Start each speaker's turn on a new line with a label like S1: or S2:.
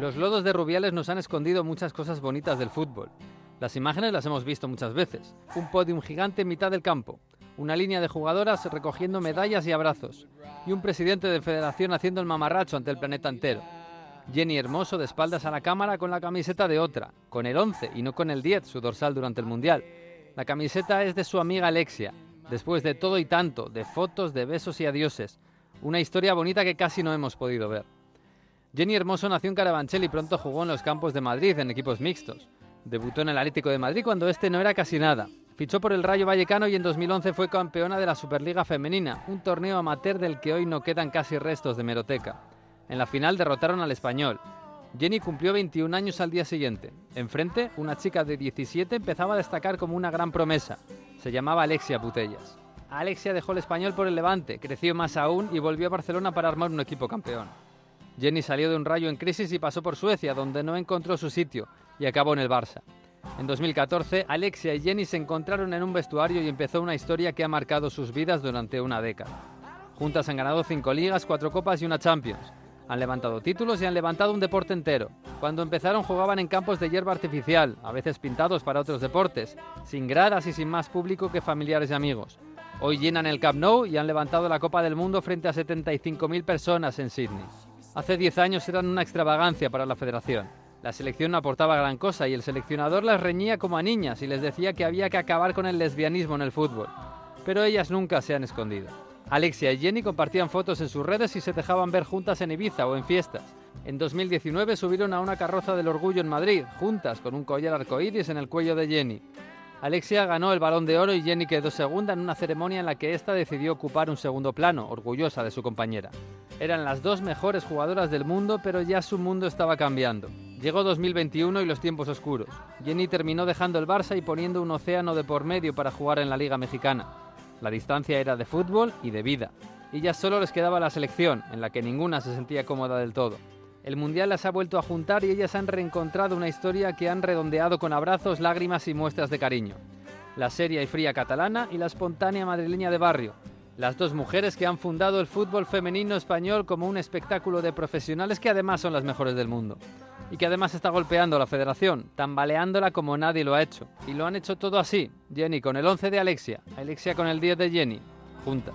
S1: Los lodos de Rubiales nos han escondido muchas cosas bonitas del fútbol. Las imágenes las hemos visto muchas veces. Un podium gigante en mitad del campo, una línea de jugadoras recogiendo medallas y abrazos, y un presidente de federación haciendo el mamarracho ante el planeta entero. Jenny Hermoso de espaldas a la cámara con la camiseta de otra, con el 11 y no con el 10, su dorsal durante el Mundial. La camiseta es de su amiga Alexia, después de todo y tanto, de fotos, de besos y adioses. Una historia bonita que casi no hemos podido ver. Jenny Hermoso nació en Carabanchel y pronto jugó en los campos de Madrid en equipos mixtos. Debutó en el Atlético de Madrid cuando este no era casi nada. Fichó por el Rayo Vallecano y en 2011 fue campeona de la Superliga Femenina, un torneo amateur del que hoy no quedan casi restos de meroteca. En la final derrotaron al español. Jenny cumplió 21 años al día siguiente. Enfrente, una chica de 17 empezaba a destacar como una gran promesa. Se llamaba Alexia Putellas. Alexia dejó el español por el Levante, creció más aún y volvió a Barcelona para armar un equipo campeón. Jenny salió de un rayo en crisis y pasó por Suecia, donde no encontró su sitio y acabó en el Barça. En 2014, Alexia y Jenny se encontraron en un vestuario y empezó una historia que ha marcado sus vidas durante una década. Juntas han ganado cinco ligas, cuatro copas y una Champions. Han levantado títulos y han levantado un deporte entero. Cuando empezaron jugaban en campos de hierba artificial, a veces pintados para otros deportes, sin gradas y sin más público que familiares y amigos. Hoy llenan el Camp Nou y han levantado la Copa del Mundo frente a 75.000 personas en Sydney. Hace 10 años eran una extravagancia para la federación. La selección no aportaba gran cosa y el seleccionador las reñía como a niñas y les decía que había que acabar con el lesbianismo en el fútbol. Pero ellas nunca se han escondido. Alexia y Jenny compartían fotos en sus redes y se dejaban ver juntas en Ibiza o en fiestas. En 2019 subieron a una carroza del orgullo en Madrid, juntas, con un collar arcoíris en el cuello de Jenny. Alexia ganó el balón de oro y Jenny quedó segunda en una ceremonia en la que ésta decidió ocupar un segundo plano, orgullosa de su compañera. Eran las dos mejores jugadoras del mundo, pero ya su mundo estaba cambiando. Llegó 2021 y los tiempos oscuros. Jenny terminó dejando el Barça y poniendo un océano de por medio para jugar en la Liga Mexicana. La distancia era de fútbol y de vida. Y ya solo les quedaba la selección, en la que ninguna se sentía cómoda del todo. El Mundial las ha vuelto a juntar y ellas han reencontrado una historia que han redondeado con abrazos, lágrimas y muestras de cariño. La seria y fría catalana y la espontánea madrileña de barrio. Las dos mujeres que han fundado el fútbol femenino español como un espectáculo de profesionales que además son las mejores del mundo. Y que además está golpeando a la federación, tambaleándola como nadie lo ha hecho. Y lo han hecho todo así. Jenny con el 11 de Alexia, Alexia con el 10 de Jenny, juntas.